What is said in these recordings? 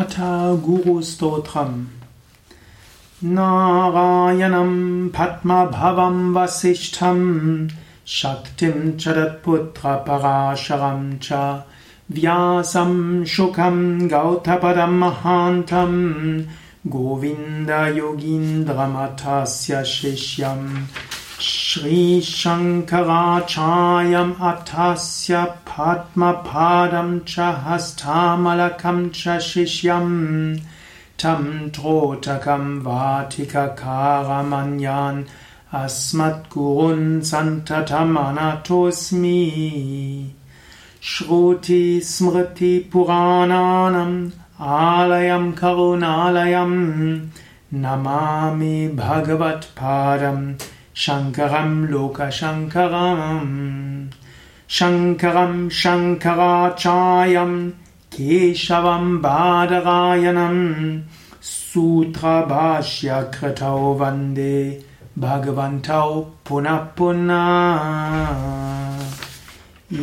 अथ गुरुस्तोत्रम् नारायणं पद्मभवं वसिष्ठं शक्तिं च तत्पुत्रपराशरं च व्यासं शुकं गौतपदं महान्तं गोविन्दयोगीन्द्रमथस्य शिष्यम् श्रीशङ्कराचार्यम् अथस्य फात्मपादं च हस्तामलकं च शिष्यम्। तं त्रोटकं वाटिककारमन्यान् अस्मद्गुरुन् सन्ततमनतोऽस्मि श्रुतिस्मृतिपुराणानम् आलयं करुणालयम् नमामि भगवत्पादम् शङ्करं लोकशङ्करम्। शङ्करं शङ्कराचार्यं केशवं बादरायणम्। सूत्रभाष्यकृतौ वन्दे भगवन्तौ पुनः पुनः।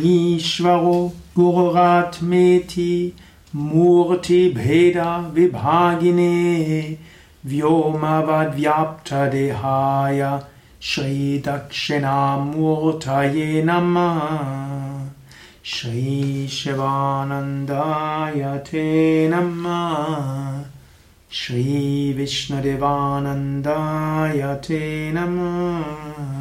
ईश्वरो गुरुरात्मेति मूर्तिभेदविभागिने व्योमवद्व्याप्तदेहाय श्रीदक्षिणामूर्तये नमः। श्रीशिवानन्दाय ते नमः। श्रीविष्णुदेवानन्दाय ते नमः